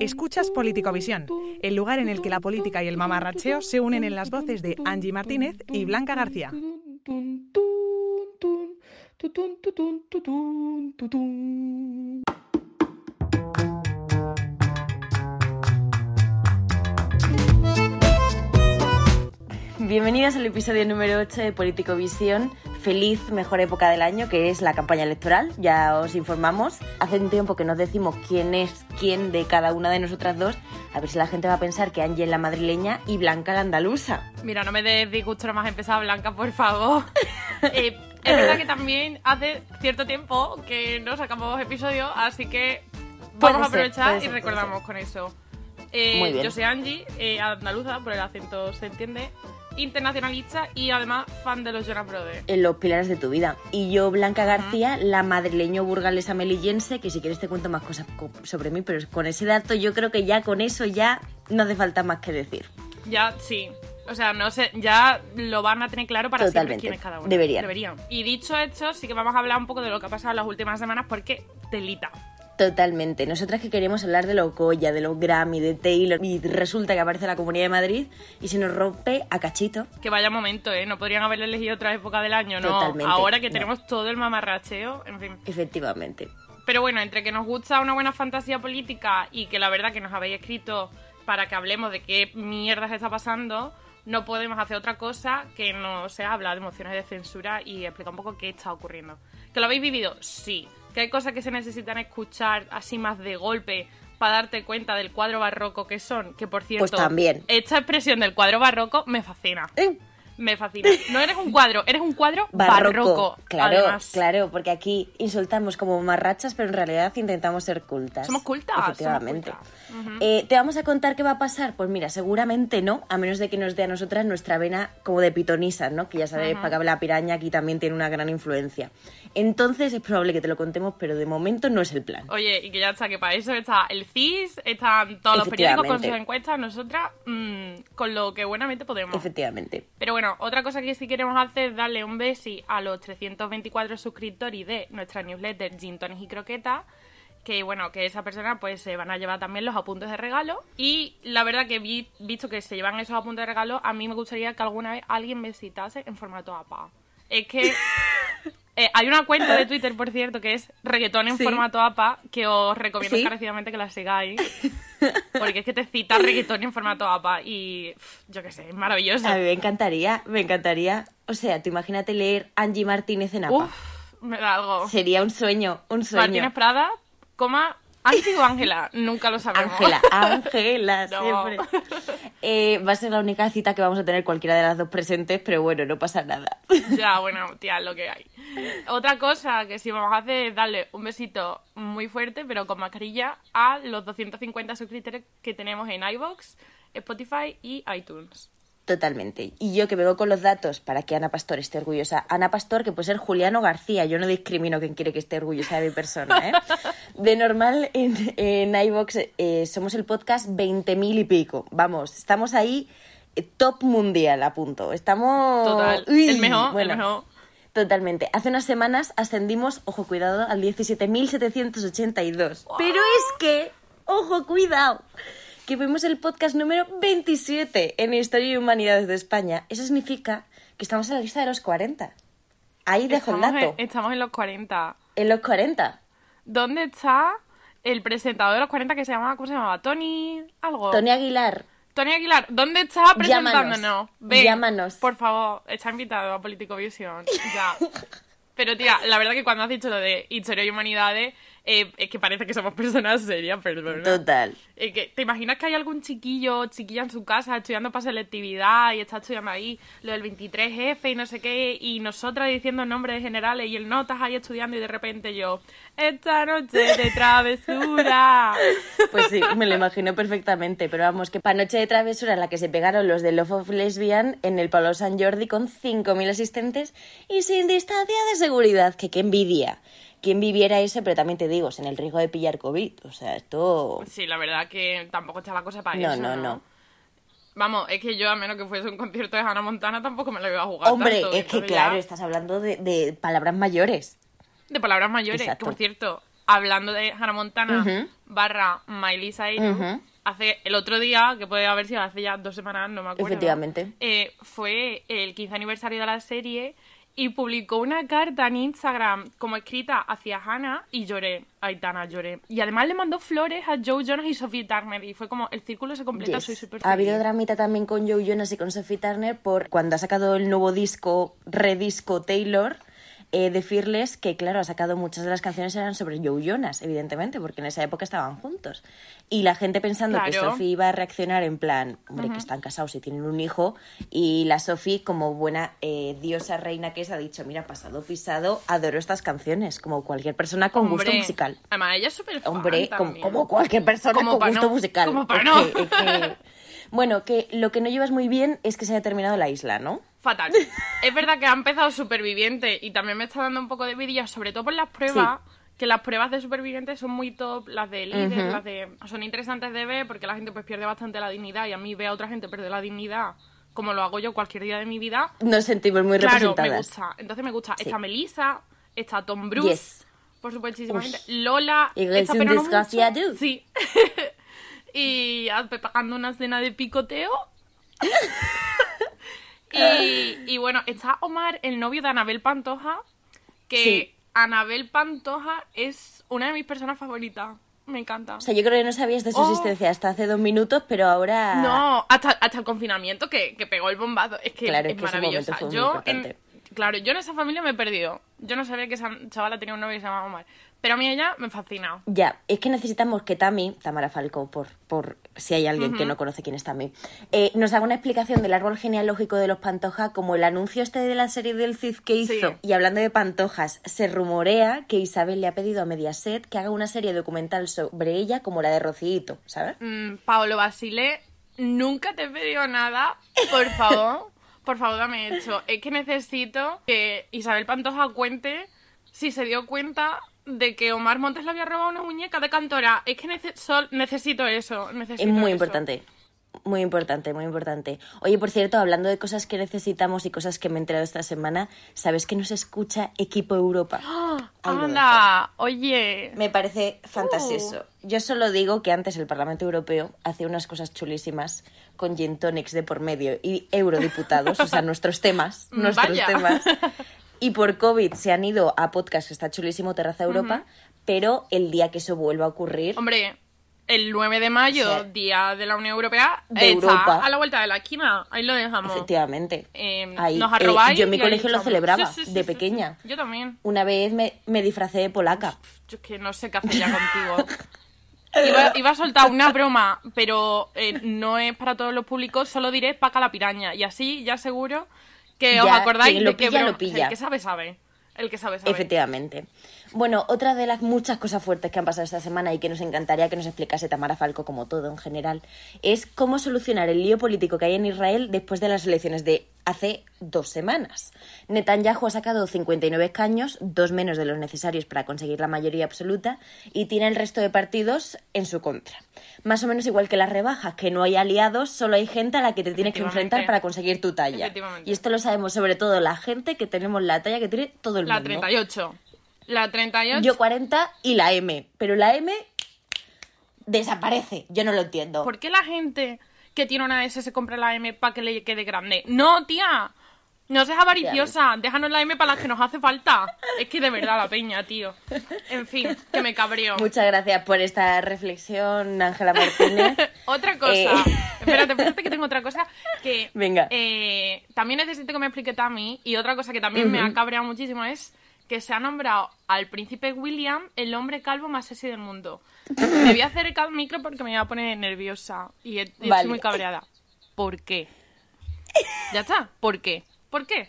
Escuchas Politicovisión, el lugar en el que la política y el mamarracheo se unen en las voces de Angie Martínez y Blanca García. Bienvenidos al episodio número 8 de Político Visión. Feliz mejor época del año, que es la campaña electoral. Ya os informamos. Hace un tiempo que nos decimos quién es quién de cada una de nosotras dos. A ver si la gente va a pensar que Ángel la madrileña y Blanca la andaluza. Mira, no me des disgusto nada más empezar, Blanca, por favor. Eh, es verdad que también hace cierto tiempo que no sacamos episodios, así que Puede vamos a aprovechar y ser, recordamos con eso. Eh, Muy bien. Yo soy Angie, eh, andaluza, por el acento se entiende, internacionalista y además fan de los Jonas Brothers. En los pilares de tu vida. Y yo, Blanca García, la madrileño burgalesa melillense, que si quieres te cuento más cosas co- sobre mí, pero con ese dato yo creo que ya con eso ya no hace falta más que decir. Ya, sí. O sea, no sé, ya lo van a tener claro para siempre quién es cada uno. Deberían. Y dicho esto, sí que vamos a hablar un poco de lo que ha pasado en las últimas semanas porque telita. Totalmente. Nosotras que queremos hablar de los Goya, de los Grammy, de Taylor, y resulta que aparece la Comunidad de Madrid y se nos rompe a cachito. Que vaya momento, ¿eh? No podrían haber elegido otra época del año, ¿no? Totalmente, Ahora que no. tenemos todo el mamarracheo, en fin. Efectivamente. Pero bueno, entre que nos gusta una buena fantasía política y que la verdad que nos habéis escrito para que hablemos de qué mierda se está pasando, no podemos hacer otra cosa que no sea hablar de mociones de censura y explicar un poco qué está ocurriendo. ¿Que lo habéis vivido? Sí. ¿Que hay cosas que se necesitan escuchar así más de golpe para darte cuenta del cuadro barroco que son? Que por cierto, Pues también. esta expresión del cuadro barroco me fascina. Eh, Me fascina. No eres un cuadro, eres un cuadro Barroco. barroco. Claro, además. claro, porque aquí insultamos como marrachas, pero en realidad intentamos ser cultas. Somos cultas, somos Efectivamente. Eh, ¿Te vamos a contar qué va a pasar? Pues mira, seguramente no, a menos de que nos dé a nosotras nuestra vena como de pitonisas, ¿no? Que ya sabéis, para que la piraña aquí también tiene una gran influencia. Entonces es probable que te lo contemos, pero de momento no es el plan. Oye, y que ya está, que para eso está el CIS, están todos los periódicos con sus encuestas, nosotras mm, con lo que buenamente podemos. Efectivamente. Pero bueno, otra cosa que sí queremos hacer es darle un besi a los 324 suscriptores de nuestra newsletter Gin Tonics y Croqueta. Que bueno, que esa persona pues se van a llevar también los apuntes de regalo. Y la verdad que vi, visto que se llevan esos apuntes de regalo, a mí me gustaría que alguna vez alguien me citase en formato APA. Es que eh, hay una cuenta de Twitter, por cierto, que es reggaetón en Sí. formato APA, que os recomiendo Sí. encarecidamente que la sigáis. Porque es que te cita reggaetón en formato APA y yo qué sé, es maravilloso. A mí me encantaría, me encantaría. O sea, tú imagínate leer Angie Martínez en APA. Uf, me da algo. Sería un sueño, un sueño. Martínez Prada, coma, Angie o Ángela, nunca lo sabemos. Ángela, Ángela, No. siempre. Eh, va a ser la única cita que vamos a tener cualquiera de las dos presentes, pero bueno, no pasa nada. Ya, bueno, tía, lo que hay. Otra cosa que sí vamos a hacer es darle un besito muy fuerte, pero con mascarilla, a los 250 suscriptores que tenemos en iVoox, Spotify y iTunes. Totalmente. Y yo que vengo con los datos para que Ana Pastor esté orgullosa. Ana Pastor, que puede ser Juliano García. Yo no discrimino quien quiere que esté orgullosa de mi persona, ¿eh? De normal, en, en iVox eh, somos el podcast 20.000 y pico. Vamos, estamos ahí eh, top mundial a punto. Estamos... Total, Uy, el mejor, bueno, el mejor. Totalmente. Hace unas semanas ascendimos, ojo, cuidado, al 17.782. Pero es que, ojo, cuidado, que fuimos el podcast número 27 en Historia y Humanidades de España. Eso significa que estamos en la lista de los 40. Ahí dejo el Estamos dato. en, estamos en los 40. En los 40. ¿Dónde está el presentador de los 40 que se llamaba, ¿cómo se llamaba? Tony algo. Tony Aguilar, Tony Aguilar, ¿dónde está presentándonos? Llámanos, Ven, llámanos. Por favor, está invitado a Político Visión. Ya. Pero tía, la verdad que cuando has dicho lo de historia y humanidades, eh, es que parece que somos personas serias, perdona. total. Eh, que, ¿Te imaginas que hay algún chiquillo o chiquilla en su casa estudiando para selectividad y está estudiando ahí lo del 23F y no sé qué, y nosotras diciendo nombres generales y el no estás ahí estudiando y de repente yo, esta noche de travesura. Pues sí, me lo imagino perfectamente. Pero vamos, que para Noche de Travesura en la que se pegaron los de Love of Lesbian en el Palo San Jordi con 5.000 asistentes y sin distancia de seguridad. Que qué envidia. Quien viviera eso, pero también te digo, sin el riesgo de pillar COVID. O sea, esto... Sí, la verdad que tampoco está la cosa para No, eso. no, No, no. Vamos, es que yo, a menos que fuese un concierto de Hannah Montana, tampoco me lo iba a jugar. Hombre, tanto, es que claro, ya- estás hablando de, de palabras mayores. De palabras mayores, Exacto. que por cierto, hablando de Hannah Montana barra Miley Cyrus, Ujú. hace el otro día, que puede haber sido hace ya dos semanas, no me acuerdo. Efectivamente. eh, fue el 15 aniversario de la serie y publicó una carta en Instagram como escrita hacia Hannah y lloré. Aitana, lloré. Y además le mandó flores a Joe Jonas y Sophie Turner y fue como el círculo se completa, Yes. soy súper Ha habido dramita también con Joe Jonas y con Sophie Turner por cuando ha sacado el nuevo disco, redisco Taylor. Eh, decirles que, claro, ha sacado muchas de las canciones eran sobre Joe Jonas, evidentemente, porque en esa época estaban juntos. Y la gente pensando que Claro. Sophie iba a reaccionar en plan, hombre, que están casados y tienen un hijo. Y la Sophie, como buena eh, diosa reina que es, ha dicho, mira, pasado pisado, adoro estas canciones, como cualquier persona con gusto Hombre, musical. Además, ella es súper Hombre, como, como cualquier persona Como con gusto no, musical. como pa' Es no. que- que- Bueno, que lo que no llevas muy bien es que se haya terminado la isla, ¿no? Fatal. es verdad que ha empezado Superviviente y también me está dando un poco de envidia, sobre todo por las pruebas, que las pruebas de Superviviente son muy top, las de líder, Ujú. las de... Son interesantes de ver porque la gente pues pierde bastante la dignidad y a mí ve a otra gente perder la dignidad como lo hago yo cualquier día de mi vida. Nos sentimos muy Claro, me representadas. gusta. Entonces me gusta. Sí. Está Melissa, está Tom Bruce, Yes. por supuestísimamente. Lola, Y es está un pegando desgraciado. mucho. Sí. y pagando una escena de picoteo. y, y bueno, está Omar, el novio de Anabel Pantoja, que Sí. Anabel Pantoja es una de mis personas favoritas. Me encanta. O sea, yo creo que no sabías de su Oh. existencia hasta hace dos minutos, pero ahora... No, hasta, hasta el confinamiento que, que pegó el bombazo. Es que Claro, es que maravillosa. yo, en- claro, yo en esa familia me he perdido. Yo no sabía que esa chavala tenía un novio que se llamaba Omar. Pero a mí ella me fascina. Ya, es que necesitamos que Tami, Tamara Falco, por, por si hay alguien que no conoce quién es Tami, eh, nos haga una explicación del árbol genealógico de los Pantoja, como el anuncio este de la serie del Cid que hizo. Sí. Y hablando de Pantojas, se rumorea que Isabel le ha pedido a Mediaset que haga una serie documental sobre ella como la de Rocíito, ¿sabes? Mm, Paolo Basile, nunca te he pedido nada. Por favor, por favor, dame hecho. Es que necesito que Isabel Pantoja cuente si se dio cuenta de que Omar Montes le había robado una muñeca de cantora. Es que nece- sol- necesito eso. Necesito Es muy eso. importante. Muy importante, muy importante. Oye, por cierto, hablando de cosas que necesitamos y cosas que me he enterado esta semana, ¿sabes que nos escucha Equipo Europa? Dejo. Anda, oye. Me parece fantasioso. Yo solo digo que antes el Parlamento Europeo hacía unas cosas chulísimas con gin tonics de por medio y eurodiputados, o sea, nuestros temas, nuestros vaya. temas. Y por COVID se han ido a podcast que está chulísimo Terraza Europa, pero el día que eso vuelva a ocurrir, Hombre, el 9 de mayo, Día de la Unión Europea, de está Europa. a la vuelta de la esquina. Ahí lo dejamos. efectivamente, Eh, ahí, nos eh, arrobáis yo en mi colegio lo celebraba Sí, sí, sí, de pequeña. Yo también. Una vez me, me disfracé de polaca. Yo es que no sé qué hacer ya contigo. Iba, iba a soltar una broma, pero eh, no es para todos los públicos, solo diré paca la piraña. Y así ya seguro que os acordáis lo de pilla, lo pilla. El que sabe, sabe. El que sabe, sabe. Efectivamente. Bueno, otra de las muchas cosas fuertes que han pasado esta semana y que nos encantaría que nos explicase Tamara Falco, como todo en general, es cómo solucionar el lío político que hay en Israel después de las elecciones de hace dos semanas. Netanyahu ha sacado 59 escaños, dos menos de los necesarios para conseguir la mayoría absoluta, y tiene el resto de partidos en su contra. Más o menos igual que las rebajas, que no hay aliados, solo hay gente a la que te tienes que enfrentar para conseguir tu talla. Y esto lo sabemos sobre todo la gente que tenemos la talla que tiene todo el La mundo. 38. La 38. Yo 40 y la M. Pero la M desaparece. Yo no lo entiendo. ¿Por qué la gente que tiene una S se compra la M para que le quede grande? No, tía. No seas avariciosa. Déjanos la M para las que nos hace falta. Es que de verdad la peña, tío. En fin, que me cabreo. Muchas gracias por esta reflexión, Ángela Martínez. Otra cosa. Eh. Espérate, espérate que tengo otra cosa que Venga. eh, también necesito que me explique Tami y otra cosa que también me ha cabreado muchísimo es que se ha nombrado al príncipe William el hombre calvo más sexy del mundo. Me voy a acercar al micro porque me voy a poner nerviosa y, Vale. estoy muy cabreada. ¿Por qué? Ya está. ¿Por qué? ¿Por qué?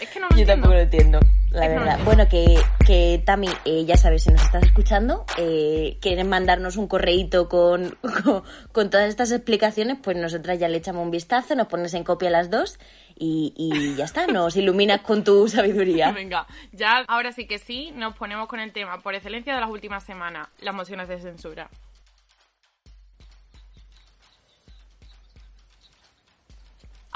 Es que no lo Yo entiendo. tampoco lo entiendo, la verdad. Bueno, que, que Tami, eh, ya sabes, si nos estás escuchando, eh, quieren mandarnos un correíto con, con, con todas estas explicaciones, pues nosotras ya le echamos un vistazo, nos pones en copia las dos y, y ya está, nos iluminas con tu sabiduría. Venga, ya ahora sí que sí, nos ponemos con el tema por excelencia de las últimas semanas, las mociones de censura.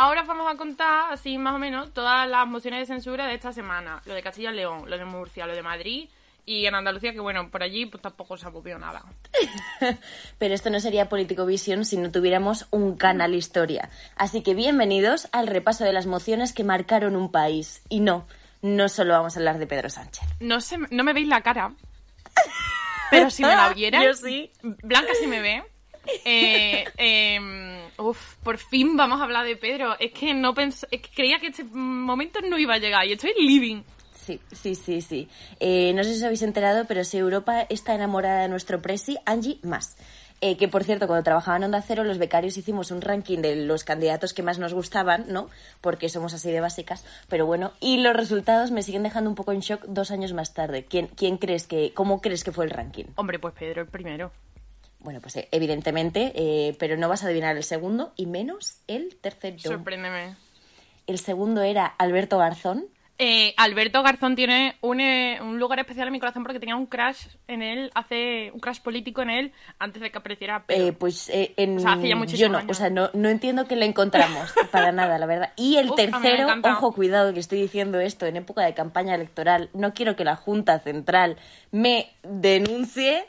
Ahora os vamos a contar, así más o menos, todas las mociones de censura de esta semana. Lo de Castilla y León, lo de Murcia, lo de Madrid Y en Andalucía, que bueno, por allí pues tampoco se ha movido nada. Pero esto no sería Político Visión si no tuviéramos un canal historia. Así que bienvenidos al repaso de las mociones que marcaron un país. Y no, no solo vamos a hablar de Pedro Sánchez. No, sé, no me veis la cara, pero si me la vierais... Yo sí. Blanca sí me ve. Eh, em, uf, por fin vamos a hablar de Pedro. Es que no pens es que creía que este momento no iba a llegar y estoy living. Sí, sí, sí, sí. Eh, no sé si os habéis enterado, pero si Europa está enamorada de nuestro presi, Angie más. Eh, que por cierto, cuando trabajaba en Onda Cero, los becarios hicimos un ranking de los candidatos que más nos gustaban, ¿no? Porque somos así de básicas. Pero bueno, y los resultados me siguen dejando un poco en shock dos años más tarde. ¿Quién, quién crees que, cómo crees que fue el ranking? Hombre, pues Pedro el primero. Bueno, pues eh, evidentemente, eh, pero no vas a adivinar el segundo y menos el tercero. Sorpréndeme. El segundo era Alberto Garzón. Eh, Alberto Garzón tiene un, eh, un lugar especial en mi corazón porque tenía un crash en él, hace un crash político en él antes de que apareciera Pedro. Eh, pues eh, en, O sea, hace ya yo no, años. o sea, no, no entiendo que le encontramos para nada, la verdad. Y el Uf, tercero, ojo, cuidado que estoy diciendo esto en época de campaña electoral, no quiero que la Junta Central me denuncie,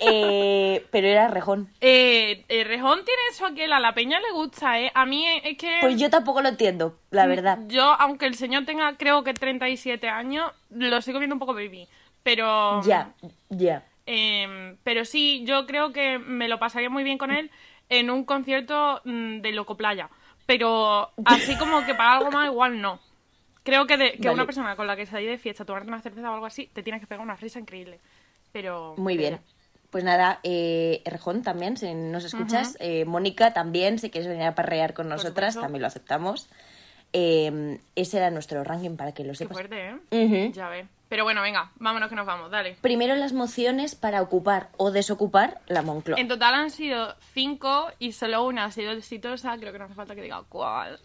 eh, pero era Rejón. Eh, eh, Rejón tiene eso aquel, a la peña le gusta, ¿eh? A mí es, que... Pues yo tampoco lo entiendo, la verdad. Yo, aunque el señor tenga creo que 37 años, lo sigo viendo un poco baby. Pero... Ya, ya. Eh, pero sí, yo creo que me lo pasaría muy bien con él en un concierto mm, de Loco Playa. Pero así como que para algo más, igual no. Creo que, de, que Vale. una persona con la que salí de fiesta, tomarte una cerveza o algo así, te tienes que pegar una risa increíble. Pero. Muy bien. Pues nada, eh, Rejón también, si nos escuchas. Eh, Mónica también, si quieres venir a parrear con nosotras, supuesto. también lo aceptamos. Eh, ese era nuestro ranking para que lo Qué sepas. fuerte, ¿eh? Ya ves. Pero bueno, venga, vámonos que nos vamos, dale. Primero las mociones para ocupar o desocupar la Moncloa. En total han sido cinco y solo una ha sido exitosa. Creo que no hace falta que diga cuál.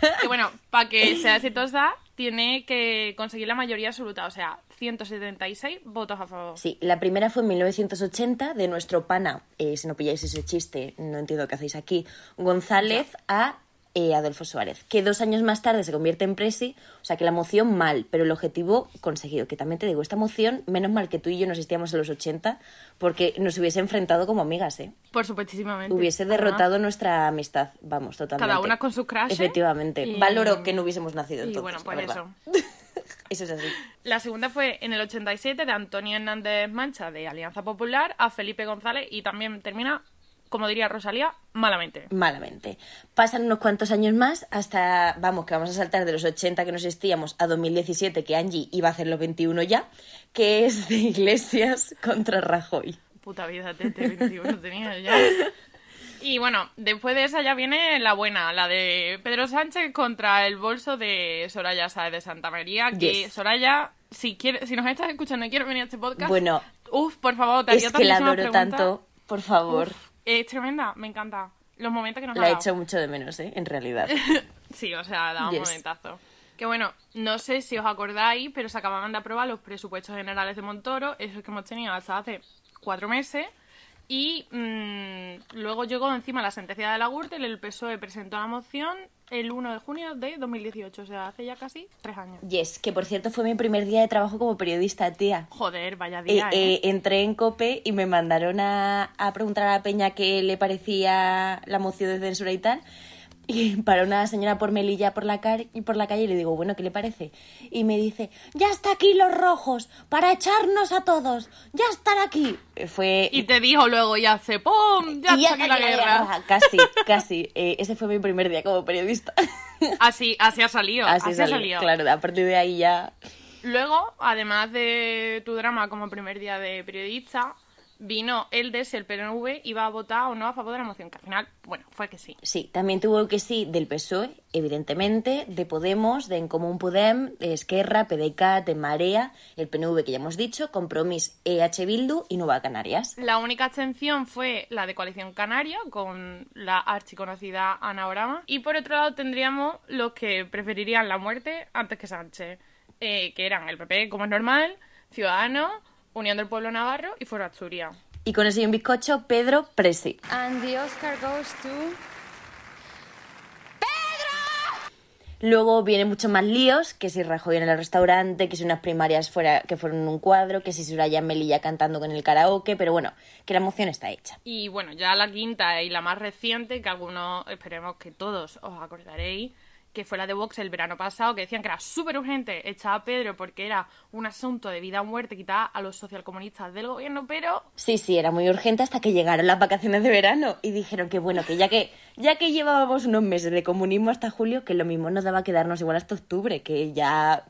que bueno, para que sea exitosa, tiene que conseguir la mayoría absoluta, o sea, 176 votos a favor. Sí, la primera fue en 1980 de nuestro pana, eh, si no pilláis ese chiste, no entiendo qué hacéis aquí, González a eh, Adolfo Suárez, que dos años más tarde se convierte en presi, o sea que la moción mal, pero el objetivo conseguido. Que también te digo, esta moción, menos mal que tú y yo nos existíamos en los 80, porque nos hubiese enfrentado como amigas, ¿eh? Por supuestísimamente. Hubiese derrotado nuestra amistad, vamos, totalmente. Cada una con su crush. Efectivamente. y- Valoro que no hubiésemos nacido Y entonces, bueno, la pues eso. Eso es así. La segunda fue en el 87 de Antonio Hernández Mancha de Alianza Popular a Felipe González y también termina, como diría Rosalía, malamente. malamente. Pasan unos cuantos años más hasta, vamos, que vamos a saltar de los 80 que nos existíamos a 2017, que Angie iba a hacer los 21 ya, que es de Iglesias contra Rajoy. Puta vida, Tete, 21 tenía ya. Y bueno, después de esa ya viene la buena, la de Pedro Sánchez contra el bolso de Soraya Sáez de Santa María. Que Yes. Soraya, si, quiere, si nos estás escuchando y quieres venir a este podcast, Bueno, uf, por favor, te haría Es que la adoro tanto, por favor. Uf, es tremenda, me encanta. Los momentos que nos La ha he hecho mucho de menos, ¿eh? En realidad. Sí, o sea, da un Yes. momentazo. Que bueno, no sé si os acordáis, pero se acababan de aprobar los presupuestos generales de Montoro, esos que hemos tenido hasta hace cuatro meses. Y mm, luego llegó encima la sentencia de la Gürtel, el PSOE presentó la moción el 1 de junio de 2018, o sea, hace ya casi tres años. Yes, que por cierto fue mi primer día de trabajo como periodista, tía. Joder, vaya Eh, día, ¿eh? eh, entré en COPE y me mandaron a, a preguntar a la peña qué le parecía la moción de censura y tal. Y para una señora por Melilla por la, por la calle y le digo, bueno, ¿qué le parece? Y me dice, ya está aquí los rojos, para echarnos a todos, ya están aquí. Eh, Fue... Y te dijo luego, ya hace ¡pum! Ya está aquí la guerra. Casi, casi. Eh, ese fue mi primer día como periodista. Así, así ha salido, así, Así ha salido. Claro, a partir de ahí ya... Luego, además de tu drama como primer día de periodista, vino el de si el PNV iba a votar o no a favor de la moción, que al final, bueno, fue que sí. Sí, también tuvo que sí del PSOE, evidentemente, de Podemos, de En Común Podem, de Esquerra, PDeCAT, de Marea, el PNV que ya hemos dicho, Compromís, EH Bildu y Nueva Canarias. La única abstención fue la de Coalición Canaria, con la archiconocida Ana Orama. Y por otro lado tendríamos los que preferirían la muerte antes que Sánchez, eh, que eran el PP, como es normal, Ciudadanos, Unión del Pueblo Navarro y Foro Asturias. Y con ese y un bizcocho, Pedro Presi. Luego vienen muchos más líos, que si Rajoy en el restaurante, que si unas primarias fuera, que fueron en un cuadro, que si Soraya Melilla cantando con el karaoke, pero bueno, que la moción está hecha. Y bueno, ya la quinta y la más reciente, que algunos, esperemos que todos os acordaréis, que fue la de Vox el verano pasado, que decían que era súper urgente echar a Pedro porque era un asunto de vida o muerte quitar a los socialcomunistas del gobierno, pero... Sí, sí, era muy urgente hasta que llegaron las vacaciones de verano y dijeron que bueno, que ya que ya que llevábamos unos meses de comunismo hasta julio, que lo mismo nos daba quedarnos igual hasta octubre, que ya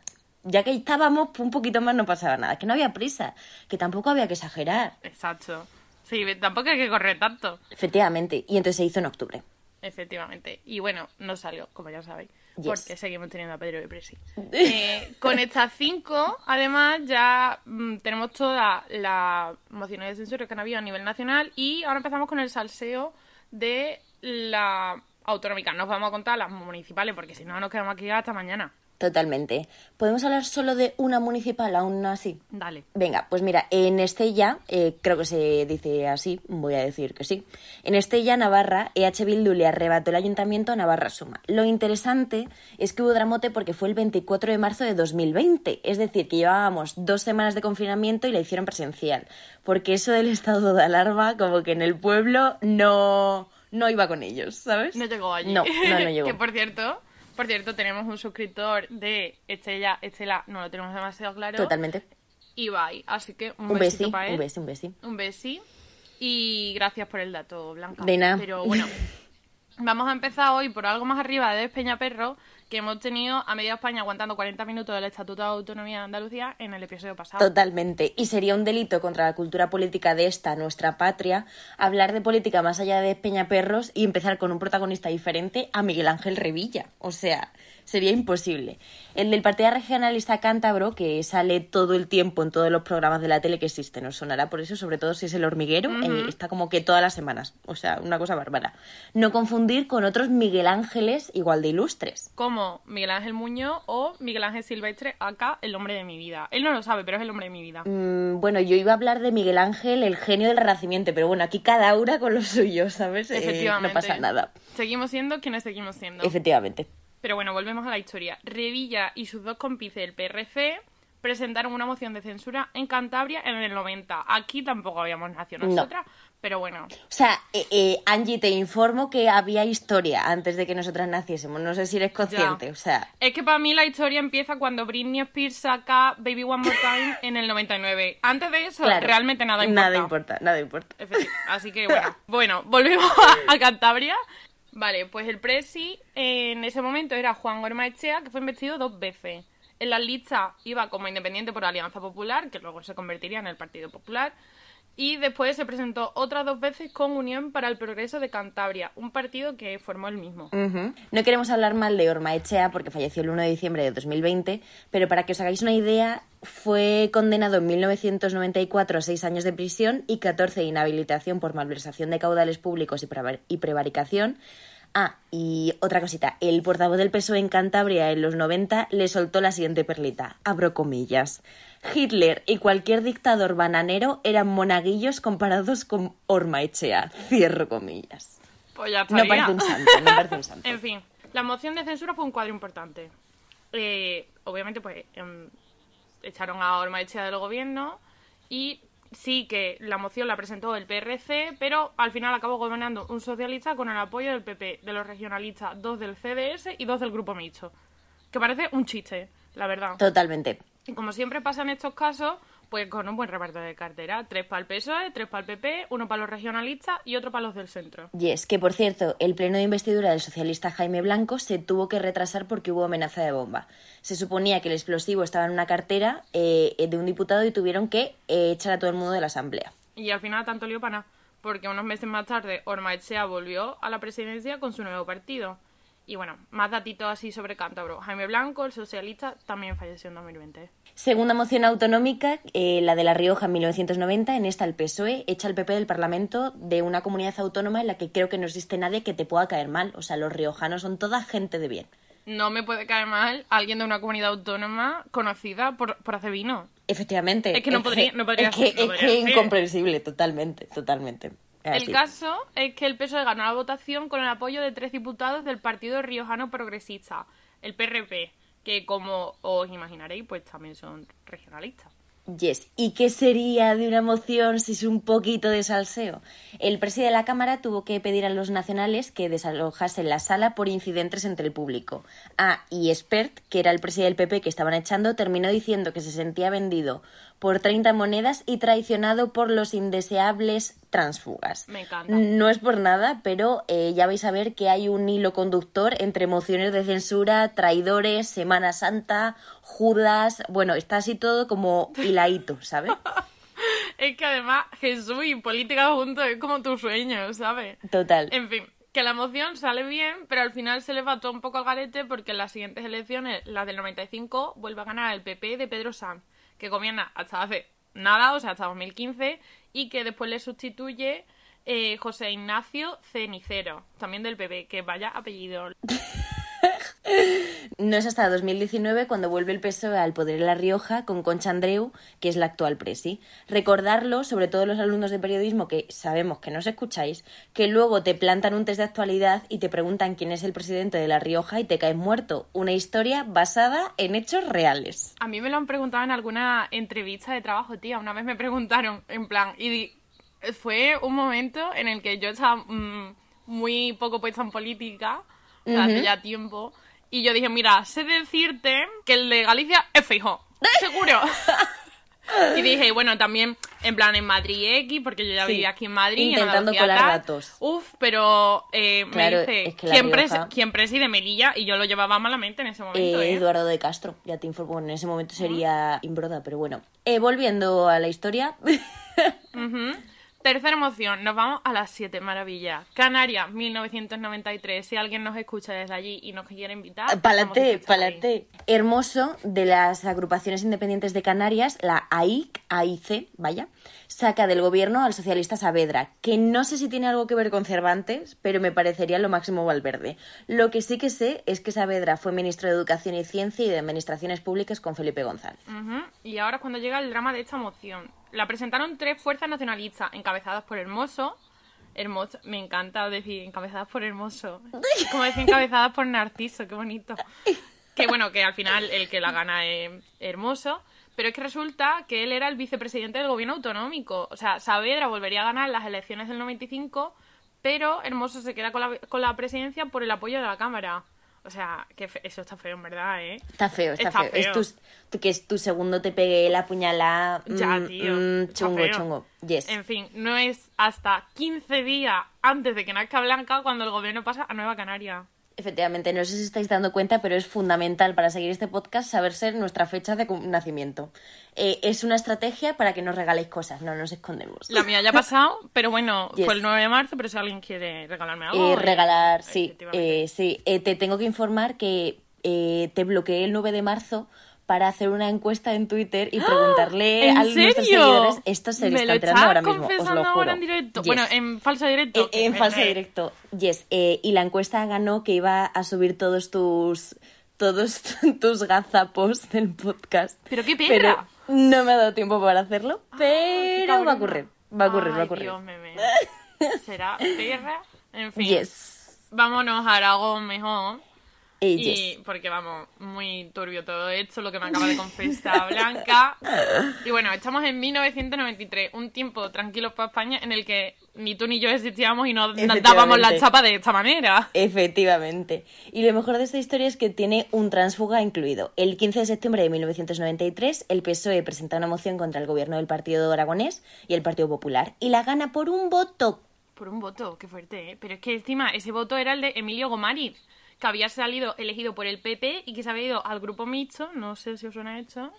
ya que estábamos un poquito más no pasaba nada, que no había prisa, que tampoco había que exagerar. Exacto. Sí, tampoco hay que correr tanto. Efectivamente, y entonces se hizo en octubre. Efectivamente. Y bueno, no salió, como ya sabéis. Porque seguimos teniendo a Pedro y Presi. Eh, con estas cinco, además, ya mm, tenemos todas las mociones de censura que han habido a nivel nacional. Y ahora empezamos con el salseo de la autonómica. No os vamos a contar las municipales, porque si no nos quedamos aquí hasta mañana. Totalmente. ¿Podemos hablar solo de una municipal aún así? Dale. Venga, pues mira, en Estella, eh, creo que se dice así, voy a decir que sí. En Estella, Navarra, EH Bildu le arrebató el ayuntamiento a Navarra Suma. Lo interesante es que hubo dramote porque fue el 24 de marzo de 2020, es decir, que llevábamos dos semanas de confinamiento y la hicieron presencial. Porque eso del estado de alarma, como que en el pueblo no, no iba con ellos, ¿sabes? No llegó allí. No, no, no llegó. que por cierto por cierto, tenemos un suscriptor de Estella, Estela, no lo tenemos demasiado claro. Totalmente. Ibai, así que un, un besito besi, para él. un besi, un besi. Un besi. Y gracias por el dato, Blanca. De nada. Pero bueno, vamos a empezar hoy por algo más arriba de Peñaperro, que hemos tenido a media España aguantando 40 minutos del Estatuto de Autonomía de Andalucía en el episodio pasado. Totalmente. Y sería un delito contra la cultura política de esta, nuestra patria, hablar de política más allá de Peñaperros y empezar con un protagonista diferente a Miguel Ángel Revilla. O sea, sería imposible. El del Partido Regionalista Cántabro, que sale todo el tiempo en todos los programas de la tele que existen, os sonará por eso, sobre todo si es el hormiguero, eh, está como que todas las semanas. O sea, una cosa bárbara. No confundir con otros Miguel Ángeles igual de ilustres. Como Miguel Ángel Muñoz o Miguel Ángel Silvestre, acá el hombre de mi vida. Él no lo sabe, pero es el hombre de mi vida. Mm, bueno, yo iba a hablar de Miguel Ángel, el genio del Renacimiento, pero bueno, aquí cada una con lo suyo, ¿sabes? Eh, Efectivamente. no pasa nada. Seguimos siendo quienes seguimos siendo. Efectivamente. Pero bueno, volvemos a la historia. Revilla y sus dos cómplices del PRC presentaron una moción de censura en Cantabria en el 90. Aquí tampoco habíamos nacido No. Pero bueno. O sea, eh, eh, Angie, te informo que había historia antes de que nosotras naciésemos. No sé si eres consciente. Ya. O sea, Es que para mí la historia empieza cuando Britney Spears saca Baby One More Time en el 99. Antes de eso, claro, realmente nada importa. Nada importa, nada importa. Así que bueno, bueno, volvemos a, a Cantabria. Vale, pues el presi en ese momento era Juan Gormaechea, que fue investido dos veces. En la lista iba como independiente por Alianza Popular, que luego se convertiría en el Partido Popular. Y después se presentó otras dos veces con Unión para el Progreso de Cantabria, un partido que formó el mismo. No queremos hablar mal de Orma Echea porque falleció el 1 de diciembre de 2020, pero para que os hagáis una idea, fue condenado en 1994 a seis años de prisión y 14 de inhabilitación por malversación de caudales públicos y, prevar- y prevaricación. Ah, y otra cosita, el portavoz del PSOE en Cantabria en los 90 le soltó la siguiente perlita, abro comillas. Hitler y cualquier dictador bananero eran monaguillos comparados con Orma Echea, cierro comillas. Pues ya No estaría. parece un santo, no parece un santo. En fin, la moción de censura fue un cuadro importante. Eh, obviamente, pues em, echaron a Ormaechea del gobierno y sí que la moción la presentó el PRC, pero al final acabó gobernando un socialista con el apoyo del PP, de los regionalistas, dos del CDS y dos del Grupo Mixto. Que parece un chiste, la verdad. Totalmente. Y como siempre pasa en estos casos, pues con un buen reparto de cartera. Tres para el PSOE, tres para el PP, uno para los regionalistas y otro para los del centro. Y es que, por cierto, el pleno de investidura del socialista Jaime Blanco se tuvo que retrasar porque hubo amenaza de bomba. Se suponía que el explosivo estaba en una cartera eh, de un diputado y tuvieron que eh, echar a todo el mundo de la asamblea. Y al final tanto lío para nada, porque unos meses más tarde Ormaechea volvió a la presidencia con su nuevo partido. Y bueno, más datitos así sobre Cántabro. Jaime Blanco, el socialista, también falleció en 2020. Segunda moción autonómica, eh, la de La Rioja en 1990. En esta el PSOE echa al PP del Parlamento de una comunidad autónoma en la que creo que no existe nadie que te pueda caer mal. O sea, los riojanos son toda gente de bien. No me puede caer mal alguien de una comunidad autónoma conocida por, por hacer vino. Efectivamente. Es que no podría- no podría es que, es que incomprensible, totalmente, totalmente. El caso es que el PSOE ganó la votación con el apoyo de tres diputados del Partido Riojano Progresista. el PRP, que como os imaginaréis, pues también son regionalistas. Yes. ¿Y qué sería de una moción si es un poquito de salseo? El presidente de la Cámara tuvo que pedir a los nacionales que desalojasen la sala por incidentes entre el público. Ah, y Espert, que era el presidente del PP que estaban echando, terminó diciendo que se sentía vendido por 30 monedas y traicionado por los indeseables transfugas. Me encanta. No es por nada, pero eh, ya vais a ver que hay un hilo conductor entre mociones de censura, traidores, Semana Santa, Judas. Bueno, está así todo como hiladito, ¿sabes? Es que además Jesús y política juntos es como tu sueño, ¿sabes? Total. En fin, que la moción sale bien, pero al final se le va todo un poco al garete porque en las siguientes elecciones, las del 95, vuelve a ganar el PP de Pedro Sanz, que gobierna hasta hace nada, o sea, hasta 2015, y que después le sustituye eh, José Ignacio Cenicero, también del PP, que vaya apellido. No es hasta 2019 cuando vuelve el PSOE al poder en La Rioja con Concha Andreu, que es la actual presi. Recordarlo, sobre todo los alumnos de periodismo que sabemos que no os escucháis, que luego te plantan un test de actualidad y te preguntan quién es el presidente de La Rioja y te caes muerto. Una historia basada en hechos reales. A mí me lo han preguntado en alguna entrevista de trabajo, tía. Una vez me preguntaron, en plan, y fue un momento en el que yo estaba mm, muy poco puesta en política, o sea, hace ya tiempo, y yo dije, mira, sé decirte que el de Galicia es fijo, seguro. y dije, bueno, también, en plan, en Madrid X, porque yo ya Sí, vivía aquí en Madrid, en intentando Andalucía colar datos. Uf, pero eh, Claro, me dice, es que ¿quién, pres- Rioja- preside Melilla? Y yo lo llevaba malamente en ese momento, Eh, ¿eh? Eduardo de Castro, ya te informo, en ese momento sería Imbroda, pero bueno. Eh, volviendo a la historia. Tercera moción, nos vamos a las siete maravillas. Canarias, 1993. Si alguien nos escucha desde allí y nos quiere invitar, a ir. pa'lante. Hermoso de las agrupaciones independientes de Canarias, la AIC, AIC, vaya, saca del gobierno al socialista Saavedra, que no sé si tiene algo que ver con Cervantes, pero me parecería lo máximo Valverde. Lo que sí que sé es que Saavedra fue ministro de Educación y Ciencia y de Administraciones Públicas con Felipe González. Y ahora es cuando llega el drama de esta moción. La presentaron tres fuerzas nacionalistas, encabezadas por Hermoso. Hermoso, me encanta decir encabezadas por Hermoso. Como decir encabezadas por Narciso, qué bonito. Que bueno, que al final el que la gana es Hermoso. Pero es que resulta que él era el vicepresidente del gobierno autonómico. O sea, Saavedra volvería a ganar las elecciones del 95, pero Hermoso se queda con la, con la presidencia por el apoyo de la Cámara. O sea, que fe- eso está feo, en verdad, ¿eh? Está feo, está, Está feo. Es feo. tu, tu- que es tu segundo te pegue la puñalada. Ya, mm, tío. mm, chungo, feo. chungo. Yes. En fin, no es hasta 15 días antes de que nazca Blanca cuando el gobierno pasa a Nueva Canaria. Efectivamente, no sé si estáis dando cuenta, pero es fundamental para seguir este podcast saberse nuestra fecha de nacimiento. Eh, es una estrategia para que nos regaléis cosas, no nos escondemos. La mía ya ha pasado, pero bueno, Yes. fue el 9 de marzo, pero si alguien quiere regalarme algo... Eh, eh, regalar, sí, eh, sí. Eh, te tengo que informar que te bloqueé el 9 de marzo para hacer una encuesta en Twitter y preguntarle ¿En a nuestros serio? seguidores. Esto se Me está enterando ahora mismo, os lo juro. ahora en directo. Yes. Bueno, en falso directo. En, en falso directo, yes. Eh, y la encuesta ganó que iba a subir todos tus todos tus gazapos del podcast. Pero qué Pero perra. no me ha dado tiempo para hacerlo, pero va a ocurrir. Va a ocurrir, va a ocurrir. Dios. ¿Será perra? En fin. Yes. Vámonos a Aragón mejor. Y porque vamos, muy turbio todo esto, lo que me acaba de confesar Blanca. Y bueno, estamos en 1993, un tiempo tranquilo para España en el que ni tú ni yo existíamos y no dábamos la chapa de esta manera. Efectivamente. Y lo mejor de esta historia es que tiene un transfuga incluido. El 15 de septiembre de 1993, el PSOE presenta una moción contra el gobierno del Partido Aragonés y el Partido Popular y la gana por un voto. Por un voto, qué fuerte, ¿eh? Pero es que encima ese voto era el de Emilio Gomariz, que había salido elegido por el PP y que se había ido al grupo mixto, no sé si os suena esto.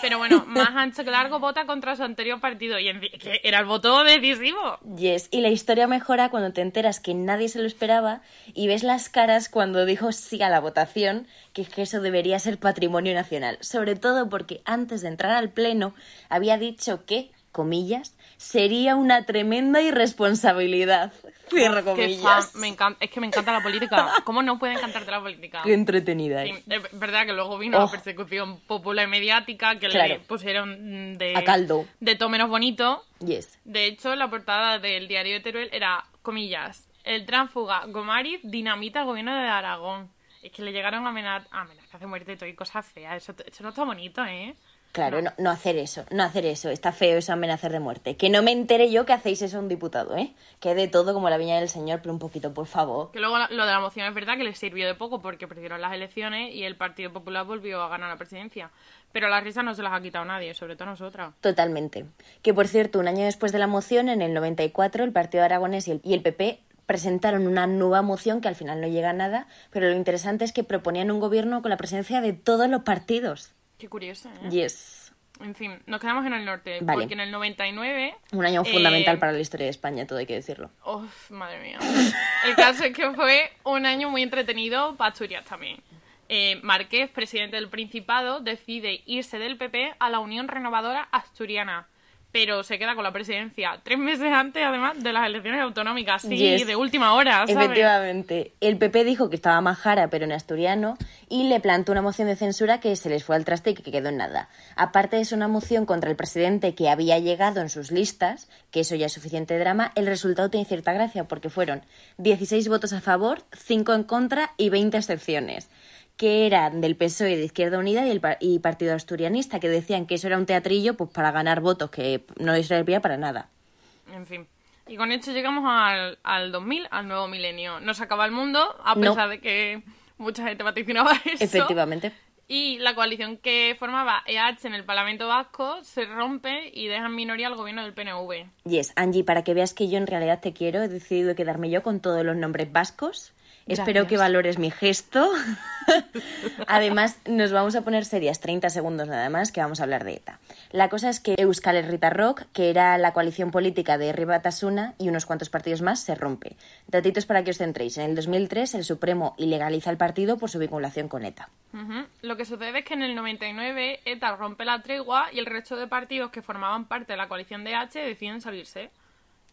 Pero bueno, más ancho que largo vota contra su anterior partido y en fin, que era el voto decisivo. Yes. Y la historia mejora cuando te enteras que nadie se lo esperaba y ves las caras cuando dijo sí a la votación, que es que eso debería ser patrimonio nacional. Sobre todo porque antes de entrar al pleno había dicho que, comillas, sería una tremenda irresponsabilidad. Cierro fan, comillas. me encanta, es que me encanta la política. ¿Cómo no puede encantarte la política? Qué entretenida Sí, es. es verdad que luego vino Oh. la persecución popular y mediática que le pusieron mm, de, A caldo. de todo menos bonito. Yes. De hecho, la portada del diario de Teruel era, comillas, el tránsfuga Gomariz dinamita el gobierno de Aragón. es que le llegaron a amenazar, amenazas de muerte y todo y cosas feas. Eso, eso no está bonito, ¿eh? Claro, no. no, hacer eso, no hacer eso. Está feo eso amenazar de muerte. Que no me entere yo que hacéis eso a un diputado, ¿eh? Que de todo como la viña del señor, pero un poquito, por favor. Que luego lo de la moción es verdad que les sirvió de poco porque perdieron las elecciones y el Partido Popular volvió a ganar la presidencia. Pero la risa no se las ha quitado nadie, sobre todo nosotras. Totalmente. Que por cierto, un año después de la moción, en el 94, el Partido Aragonés y el, y el PP presentaron una nueva moción que al final no llega a nada, pero lo interesante es que proponían un gobierno con la presencia de todos los partidos. Qué curioso, ¿eh? Yes. En fin, nos quedamos en el norte. Vale. Porque en el 99... Un año eh, fundamental para la historia de España, todo hay que decirlo. Uf, madre mía. El caso es que fue un año muy entretenido para Asturias también. Eh, Márquez, presidente del Principado, decide irse del PP a la Unión Renovadora Asturiana. Pero se queda con la presidencia tres meses antes, además, de las elecciones autonómicas. Sí, Yes. de última hora, ¿sabes? Efectivamente. El PP dijo que estaba majara, pero en asturiano, y le plantó una moción de censura que se les fue al traste y que quedó en nada. Aparte es una moción contra el presidente que había llegado en sus listas, que eso ya es suficiente drama, el resultado tiene cierta gracia porque fueron 16 votos a favor, 5 en contra y 20 excepciones que eran del PSOE de Izquierda Unida y el y Partido Asturianista, que decían que eso era un teatrillo pues para ganar votos, que no les servía para nada. En fin. Y con esto llegamos al, al 2000, al nuevo milenio. No se acaba el mundo, a No. pesar de que mucha gente vaticinaba eso. Efectivamente. Y la coalición que formaba EH en el Parlamento Vasco se rompe y deja en minoría al gobierno del PNV. Yes, Angie, para que veas que yo en realidad te quiero, he decidido quedarme yo con todos los nombres vascos. Espero que valores mi gesto. Además, nos vamos a poner serias 30 segundos nada más, que vamos a hablar de ETA. La cosa es que Euskal Herrita Rock, que era la coalición política de Herri Batasuna y unos cuantos partidos más, se rompe. Datitos para que os centréis. En el 2003, el Supremo ilegaliza el partido por su vinculación con ETA. Lo que sucede es que en el 99 ETA rompe la tregua y el resto de partidos que formaban parte de la coalición de EH deciden salirse.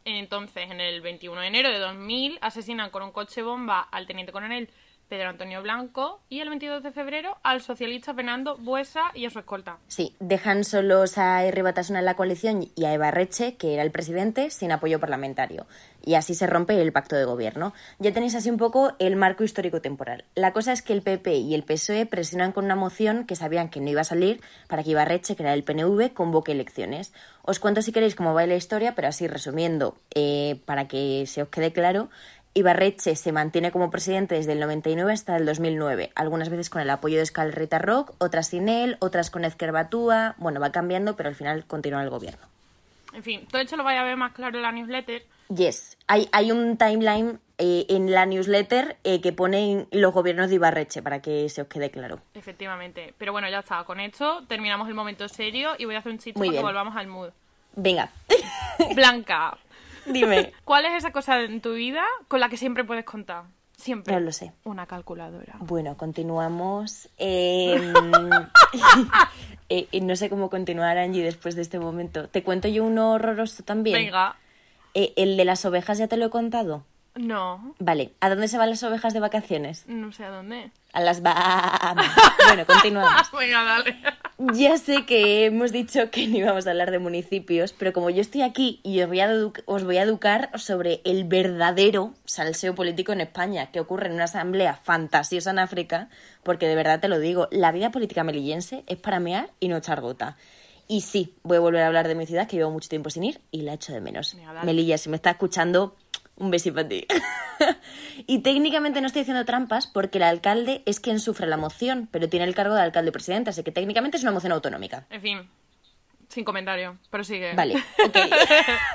Entonces, en el 21 de enero de 2000 asesinan con un coche bomba al teniente coronel Pedro Antonio Blanco y el 22 de febrero al socialista Fernando Buesa y a su escolta. Sí, dejan solos a Herri Batasuna en la coalición y a Ebarreche, que era el presidente, sin apoyo parlamentario. Y así se rompe el pacto de gobierno. Ya tenéis así un poco el marco histórico temporal. La cosa es que el PP y el PSOE presionan con una moción que sabían que no iba a salir para que Ibarreche, que era el PNV, convoque elecciones. Os cuento si queréis cómo va la historia, pero así resumiendo, eh, para que se os quede claro. Ibarreche se mantiene como presidente desde el 99 hasta el 2009, algunas veces con el apoyo de Escalrita Rock, otras sin él, otras con Ezker Batúa, bueno, va cambiando, pero al final continúa el gobierno. En fin, todo esto lo vais a ver más claro en la newsletter. Yes, hay, hay un timeline eh, en la newsletter eh, que pone los gobiernos de Ibarreche, para que se os quede claro. Efectivamente. Pero bueno, ya está. Con esto terminamos el momento serio y voy a hacer un chiste Muy para que bien. volvamos al mood. Venga, Blanca, dime. ¿cuál es esa cosa en tu vida con la que siempre puedes contar? Siempre. No lo sé. Una calculadora. Bueno, continuamos. Eh, eh, no sé cómo continuar, Angie, después de este momento. ¿Te cuento yo uno horroroso también? Venga. Eh, ¿El de las ovejas ya te lo he contado? No, Vale, ¿a dónde se van las ovejas de vacaciones? no sé a dónde. A las Bahamas. Bueno, continuamos. Venga, dale. Ya sé que hemos dicho que no íbamos a hablar de municipios, pero como yo estoy aquí y os voy a, os voy a educar sobre el verdadero salseo político en España, que ocurre en una asamblea fantasiosa en África, porque de verdad te lo digo, la vida política melillense es para mear y no echar gota. Y sí, voy a volver a hablar de mi ciudad, que llevo mucho tiempo sin ir y la echo de menos. Venga. Melilla, si me está escuchando, un besito para ti. y técnicamente no estoy haciendo trampas porque el alcalde es quien sufre la moción, pero tiene el cargo de alcalde presidente, así que técnicamente es una moción autonómica. En fin, sin comentario, pero sigue. Vale, ok.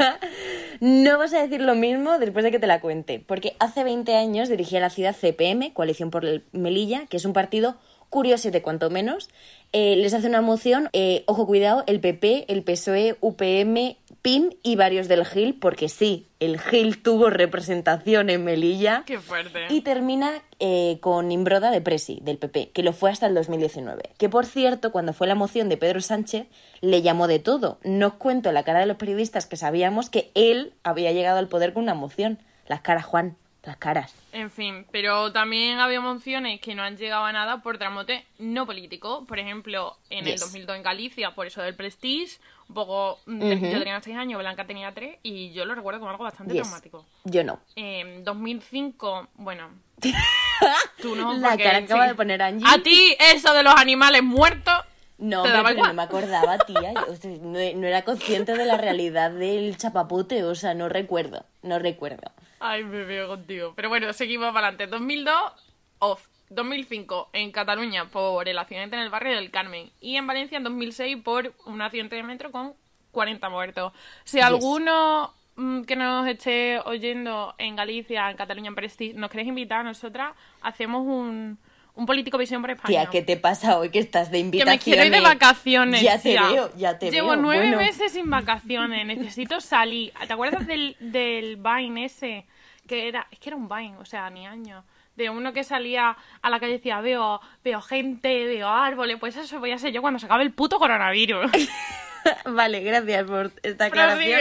no vas a decir lo mismo después de que te la cuente, porque hace 20 años dirigía la ciudad CPM, Coalición por el Melilla, que es un partido curioso de cuanto menos. Eh, les hace una moción, eh, ojo cuidado, el PP, el PSOE, UPM, PIM y varios del GIL, porque sí, el GIL tuvo representación en Melilla. Qué fuerte. Y termina eh, con Imbroda de Presi, del PP, que lo fue hasta el 2019. Que por cierto, cuando fue la moción de Pedro Sánchez, le llamó de todo. No os cuento la cara de los periodistas que sabíamos que él había llegado al poder con una moción. Las caras, Juan, las caras. En fin, pero también había mociones que no han llegado a nada por tramote no político. Por ejemplo, en el Yes. 2002 en Galicia, por eso del Prestige, un poco... mm, Yo tenía 6 años, Blanca tenía 3 y yo lo recuerdo como algo bastante Yes. traumático. Yo no. En 2005, bueno, Tú no, La porque, cara que acaba sí. de poner Angie. A ti, eso de los animales muertos. No, pero no me acordaba, tía. Yo, no, no era consciente de la realidad del chapapote, o sea, no recuerdo, no recuerdo. Ay, me veo contigo. Pero bueno, seguimos para adelante. 2002, off. 2005, en Cataluña, por el accidente en el barrio del Carmen. Y en Valencia, en 2006, por un accidente de metro con 40 muertos. Si alguno mm, que nos esté oyendo en Galicia, en Cataluña, en Prestige, nos queréis invitar a nosotras, hacemos un, un Político Visión por España. Tía, ¿qué te pasa hoy que estás de Que invitaciones? me quiero ir de vacaciones. Ya te tía. veo, ya te Llevo veo. nueve Bueno, meses sin vacaciones. Necesito salir. ¿Te acuerdas del, del Vine ese? Que era, es que era un Vine, o sea, ni año. De uno que salía a la calle y decía, veo, veo gente, veo árboles. Pues eso voy a ser yo cuando se acabe el puto coronavirus. Vale, gracias por esta aclaración.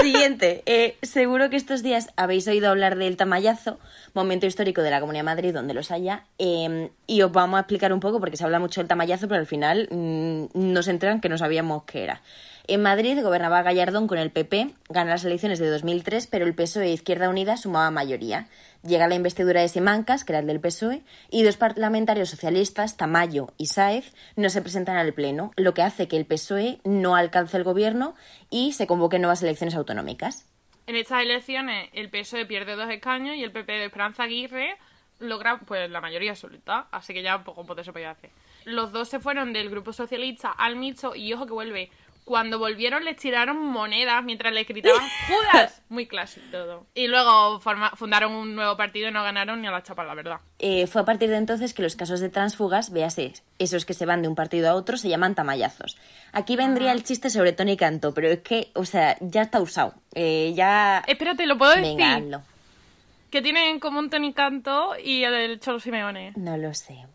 Siguiente. eh, seguro que estos días habéis oído hablar del tamallazo, momento histórico de la Comunidad de Madrid donde los haya, eh, y os vamos a explicar un poco porque se habla mucho del tamallazo, pero al final mm, nos enteran que no sabíamos qué era. En Madrid gobernaba Gallardón con el PP, gana las elecciones de 2003, pero el PSOE e Izquierda Unida sumaba mayoría. Llega la investidura de Simancas, que era el del PSOE, y dos parlamentarios socialistas, Tamayo y Sáez, no se presentan al Pleno, lo que hace que el PSOE no alcance el gobierno y se convoquen nuevas elecciones autonómicas. En estas elecciones, el PSOE pierde dos escaños y el PP de Esperanza Aguirre logra pues la mayoría absoluta. Así que ya poco poco se podía hacer. Los dos se fueron del grupo socialista al mixto y ojo que vuelve. Cuando volvieron les tiraron monedas mientras les gritaban Judas. Muy clásico todo. Y luego forma- fundaron un nuevo partido y no ganaron ni a la chapa, la verdad. Eh, fue a partir de entonces que los casos de transfugas, véase, esos que se van de un partido a otro, se llaman tamayazos. Aquí vendría el chiste sobre Tony Canto, pero es que, o sea, ya está usado. Eh, ya... Espérate, ¿lo puedo decir? Venga, hazlo. Que tienen en común Tony Canto y el Cholo Simeone. No lo sé.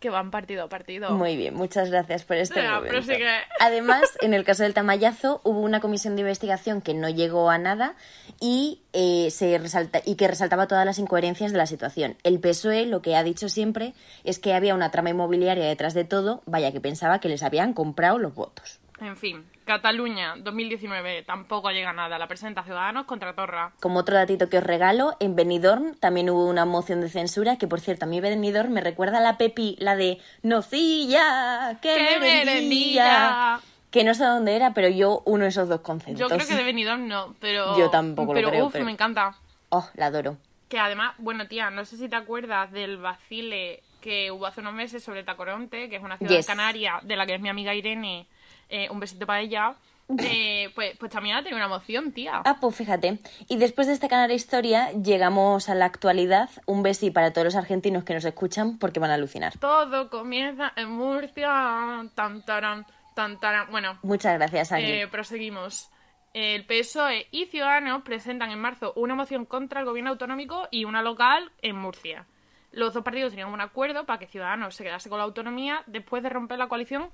Que van partido a partido. Muy bien, muchas gracias por este momento. Además, en el caso del tamallazo hubo una comisión de investigación que no llegó a nada y, eh, se resalta, y que resaltaba todas las incoherencias de la situación. El PSOE lo que ha dicho siempre es que había una trama inmobiliaria detrás de todo, vaya que pensaba que les habían comprado los votos. En fin, Cataluña 2019 tampoco llega nada. La presenta Ciudadanos contra Torra. Como otro datito que os regalo, en Benidorm también hubo una moción de censura que, por cierto, a mí Benidorm me recuerda a la Pepi, la de Nocilla, que ¡Qué merendilla. Que no sé dónde era, pero yo uno esos dos conceptos. Yo creo que de Benidorm no, pero... Yo tampoco lo pero, creo, uf, pero- me encanta. Oh, la adoro. Que además, bueno, tía, no sé si te acuerdas del vacile que hubo hace unos meses sobre Tacoronte, que es una ciudad Yes. canaria de la que es mi amiga Irene. Eh, un besito para ella. Eh, pues, pues también ha tenido una moción, tía. Ah, pues fíjate. Y después de esta canara historia, llegamos a la actualidad. Un besi para todos los argentinos que nos escuchan porque van a alucinar. Todo comienza en Murcia. Tan, taran, tan, taran. Bueno, Muchas gracias, Angie. Eh, proseguimos. El PSOE y Ciudadanos presentan en marzo una moción contra el gobierno autonómico y una local en Murcia. Los dos partidos tenían un acuerdo para que Ciudadanos se quedase con la autonomía después de romper la coalición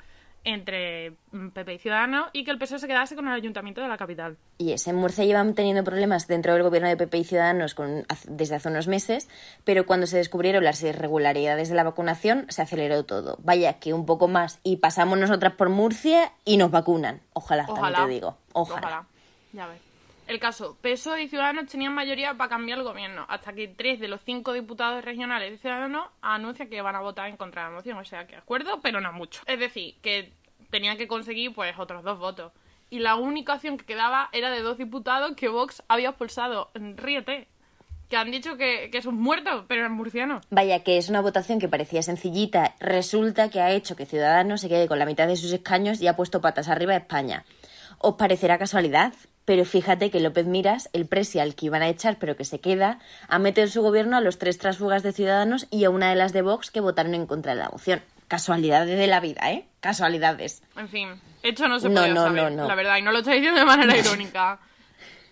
entre mm, PP y Ciudadanos y que el PSOE se quedase con el ayuntamiento de la capital. Y es, en Murcia llevan teniendo problemas dentro del gobierno de PP y Ciudadanos con- desde hace unos meses, pero cuando se descubrieron las irregularidades de la vacunación, se aceleró todo. Vaya que un poco más y pasamos nosotras por Murcia y nos vacunan. Ojalá, también te digo. Ojalá. Ya ves. El caso, PSOE y Ciudadanos tenían mayoría para cambiar el gobierno, hasta que tres de los cinco diputados regionales de Ciudadanos anuncian que van a votar en contra de la moción. O sea, que acuerdo, pero no mucho. Es decir, que tenían que conseguir pues otros dos votos. Y la única opción que quedaba era de dos diputados que Vox había expulsado. Ríete. Que han dicho que, que es un muerto, pero es murciano. Vaya que es una votación que parecía sencillita, resulta que ha hecho que Ciudadanos se quede con la mitad de sus escaños y ha puesto patas arriba a España. Os parecerá casualidad, pero fíjate que López Miras, el presi al que iban a echar pero que se queda, ha metido en su gobierno a los tres transfugas de Ciudadanos y a una de las de Vox que votaron en contra de la moción. Casualidades de la vida, ¿eh? Casualidades. En fin, hecho no se No, podía no, saber, no, no. la verdad, y no lo estoy diciendo de manera irónica.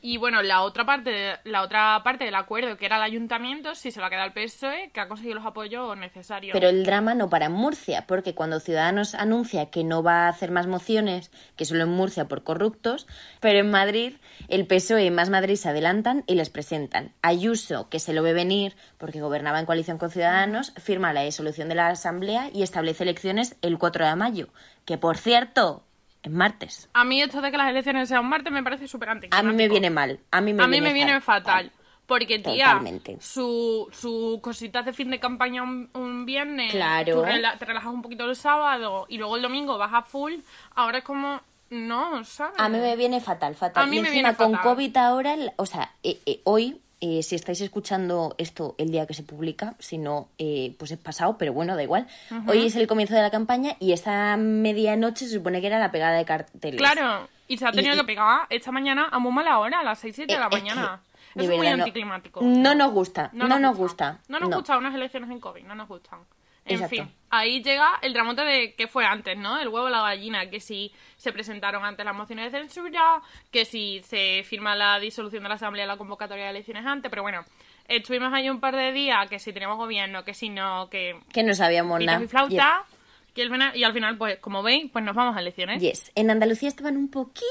Y bueno, la otra parte, la otra parte del acuerdo, que era el ayuntamiento, sí se la queda el PSOE, que ha conseguido los apoyos necesarios. Pero el drama no para en Murcia, porque cuando Ciudadanos anuncia que no va a hacer más mociones, que solo en Murcia por corruptos, pero en Madrid el PSOE y Más Madrid se adelantan y les presentan. Ayuso, que se lo ve venir porque gobernaba en coalición con Ciudadanos, firma la disolución de la Asamblea y establece elecciones el 4 de mayo, que por cierto, es martes. A mí esto de que las elecciones sean martes me parece súper A mí me anticlimático. viene mal. A mí me a mí viene me viene fatal. Porque, tía, Totalmente. su, su cositas de fin de campaña un, un viernes, Claro. tú rela- te relajas un poquito el sábado y luego el domingo vas a full, ahora es como, no, ¿sabes? A mí me viene fatal, fatal. A mí y me encima viene con fatal. COVID ahora, o sea, eh, eh, hoy, eh, si estáis escuchando esto el día que se publica, si no, eh, pues es pasado, pero bueno, da igual. Hoy es el comienzo de la campaña y esta medianoche se supone que era la pegada de carteles. Claro, y se ha tenido Y- que pegar esta mañana a muy mala hora, a las 6, 7 de la Eh, es mañana. que, es muy verdad, no- anticlimático. No nos gusta, no, nos gusta. No nos gustan unas elecciones en COVID, no nos gustan. En fin, ahí llega el dramote de qué fue antes, ¿no? El huevo o la gallina, que si se presentaron antes las mociones de censura, que si se firma la disolución de la Asamblea y la convocatoria de elecciones antes, pero bueno, estuvimos ahí un par de días, que si teníamos gobierno, que si no, que Que no sabíamos nada. y flauta, que al final- y al final, pues como veis, pues nos vamos a elecciones. Yes. En Andalucía estaban un poquito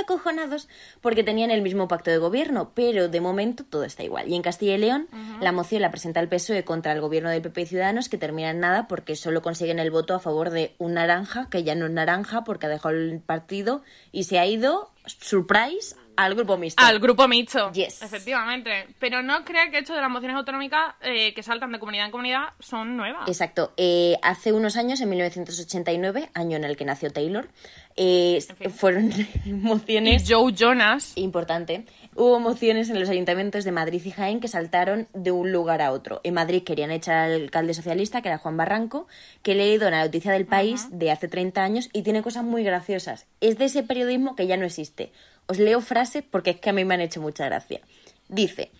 acojonados porque tenían el mismo pacto de gobierno, pero de momento todo está igual. Y en Castilla y León, la moción la presenta el PSOE contra el gobierno del PP y Ciudadanos, que termina en nada porque solo consiguen el voto a favor de un naranja, que ya no es naranja porque ha dejado el partido y se ha ido, surprise, al grupo mixto. Al grupo mixto. Yes. Efectivamente. Pero no creas que esto de las mociones autonómicas eh, que saltan de comunidad en comunidad son nuevas. Exacto. Eh, hace unos años, en 1989, año en el que nació Taylor, eh, fin. fueron Y mociones... Joe Jonas. importante, hubo mociones en los ayuntamientos de Madrid y Jaén que saltaron de un lugar a otro. En Madrid querían echar al alcalde socialista, que era Juan Barranco, que he leído en la noticia del país de hace 30 años y tiene cosas muy graciosas. Es de ese periodismo que ya no existe. Os leo frases porque es que a mí me han hecho mucha gracia. Dice,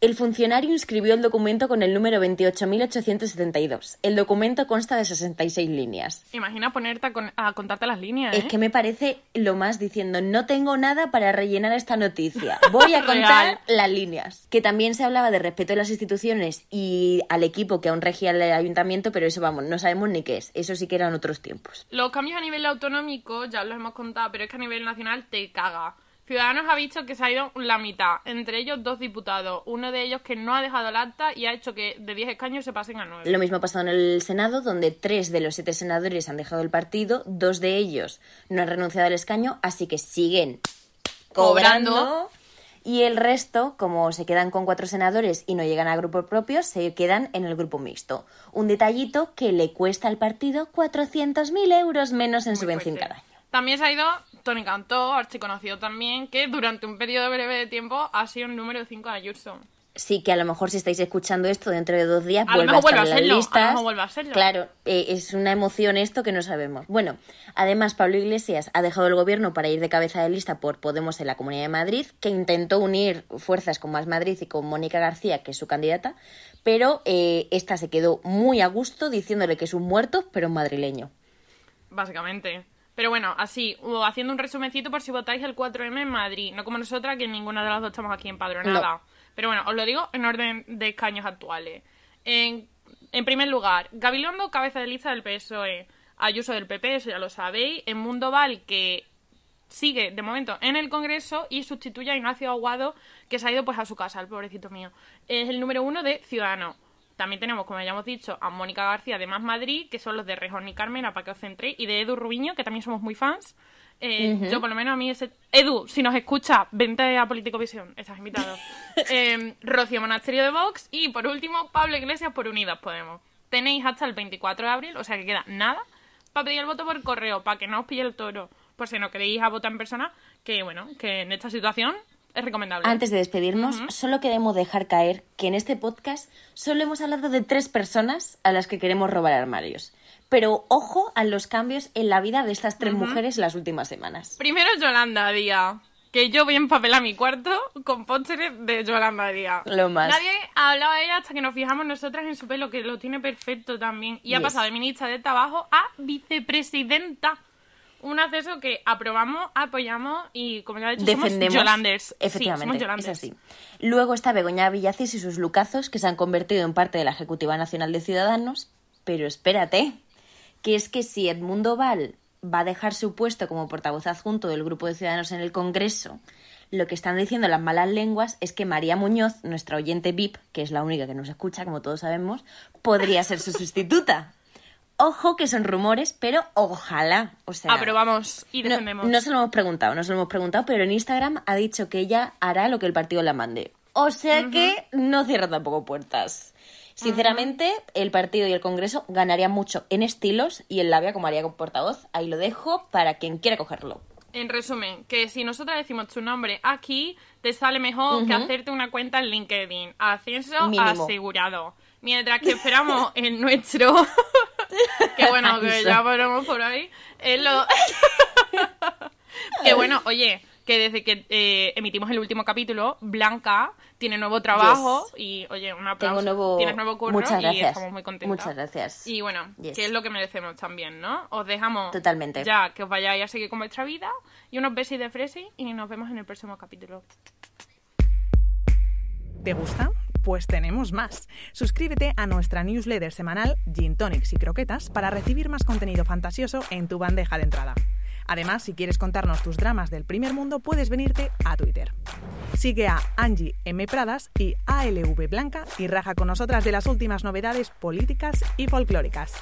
el funcionario inscribió el documento con el número 28.872. El documento consta de 66 líneas. Imagina ponerte a, con- a contarte las líneas. Es ¿eh? que me parece lo más diciendo, no tengo nada para rellenar esta noticia. Voy a contar las líneas. Que también se hablaba de respeto a las instituciones y al equipo que aún regía el ayuntamiento, pero eso vamos, no sabemos ni qué es. Eso sí que eran otros tiempos. Los cambios a nivel autonómico ya los hemos contado, pero es que a nivel nacional te caga. Ciudadanos ha visto que se ha ido la mitad, entre ellos dos diputados, uno de ellos que no ha dejado el acta y ha hecho que de 10 escaños se pasen a 9. Lo mismo ha pasado en el Senado, donde tres de los siete senadores han dejado el partido, dos de ellos no han renunciado al escaño, así que siguen cobrando. Cobrando. Y el resto, como se quedan con cuatro senadores y no llegan a grupo propio, se quedan en el grupo mixto. Un detallito que le cuesta al partido 400.000 euros menos en subvención fuerte. cada año. También se ha ido Tony Cantó, archiconocido también, que durante un periodo breve de tiempo ha sido el número 5 de Ayuso. Sí, que a lo mejor si estáis escuchando esto dentro de dos días A vuelve a estar vuelve a en las serlo, listas. a serlo. Claro, eh, es una emoción esto que no sabemos. Bueno, además Pablo Iglesias ha dejado el gobierno para ir de cabeza de lista por Podemos en la Comunidad de Madrid, que intentó unir fuerzas con Más Madrid y con Mónica García, que es su candidata, pero eh, esta se quedó muy a gusto diciéndole que es un muerto, pero un madrileño. Básicamente. Pero bueno, así, o haciendo un resumencito por si votáis el 4M en Madrid. No como nosotras, que ninguna de las dos estamos aquí empadronadas. Pero bueno, os lo digo en orden de escaños actuales. En, en primer lugar, Gabilondo, cabeza de lista del PSOE. Ayuso del PP, eso ya lo sabéis. En Mundo Val, que sigue de momento en el Congreso y sustituye a Ignacio Aguado, que se ha ido pues a su casa, el pobrecito mío. Es el número uno de Ciudadanos. También tenemos, como ya hemos dicho, a Mónica García de Más Madrid, que son los de Rejón y Carmena, para que os centréis, y de Edu Rubiño, que también somos muy fans. Eh, Yo, por lo menos, a mí ese... Edu, si nos escucha, vente a Político Visión, estás invitado. eh, Rocío Monasterio de Vox y, por último, Pablo Iglesias por Unidas Podemos. Tenéis hasta el 24 de abril, o sea que queda nada, para pedir el voto por correo, para que no os pille el toro, por si no queréis a votar en persona, que, bueno, que en esta situación es recomendable. Antes de despedirnos, solo queremos dejar caer que en este podcast solo hemos hablado de tres personas a las que queremos robar armarios. Pero ojo a los cambios en la vida de estas tres mujeres las últimas semanas. Primero Yolanda Díaz. Que yo voy a empapelar mi cuarto con pósteres de Yolanda Díaz. Lo más. Nadie ha hablado de ella hasta que nos fijamos nosotras en su pelo, que lo tiene perfecto también. Y ha Yes. pasado de ministra de Trabajo a vicepresidenta. Un acceso que aprobamos, apoyamos y, como ya he dicho, Defendemos. somos Yolanders. Sí, Efectivamente, es así. Luego está Begoña Villacís y sus lucazos, que se han convertido en parte de la Ejecutiva Nacional de Ciudadanos. Pero espérate, que es que si Edmundo Val va a dejar su puesto como portavoz adjunto del Grupo de Ciudadanos en el Congreso, lo que están diciendo las malas lenguas es que María Muñoz, nuestra oyente VIP, que es la única que nos escucha, como todos sabemos, podría ser su sustituta. Ojo que son rumores, pero ojalá. O sea, Aprobamos y no, defendemos. no se lo hemos preguntado, no se lo hemos preguntado, pero en Instagram ha dicho que ella hará lo que el partido la mande. O sea que no cierra tampoco puertas. Sinceramente, el partido y el Congreso ganarían mucho en estilos y en labia, como haría con portavoz. Ahí lo dejo para quien quiera cogerlo. En resumen, que si nosotros decimos tu nombre aquí, te sale mejor que hacerte una cuenta en LinkedIn. Ascenso Mínimo. asegurado. Mientras que esperamos en nuestro... que bueno, que ya ponemos por ahí. Es lo... que bueno, oye, que desde que eh, emitimos el último capítulo, Blanca tiene nuevo trabajo y, oye, un aplauso. Tengo nuevo... Tienes nuevo curro Muchas y estamos muy contentas. Muchas gracias. Y bueno, Yes. que es lo que merecemos también, ¿no? Os dejamos Totalmente. ya que os vayáis a seguir con vuestra vida y unos besis de fresi y nos vemos en el próximo capítulo. ¿Te gusta? Pues tenemos más. Suscríbete a nuestra newsletter semanal Gin Tonics y Croquetas para recibir más contenido fantasioso en tu bandeja de entrada. Además, si quieres contarnos tus dramas del primer mundo, puedes venirte a Twitter. Sigue a Angie M. Pradas y ALV Blanca y raja con nosotras de las últimas novedades políticas y folclóricas.